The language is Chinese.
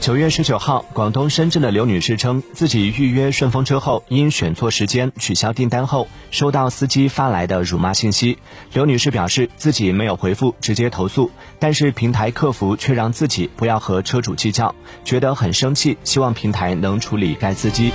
九月十九号广东深圳的刘女士称自己预约顺风车后因选错时间取消订单后收到司机发来的辱骂信息。刘女士表示自己没有回复直接投诉但是平台客服却让自己不要和车主计较觉得很生气希望平台能处理该司机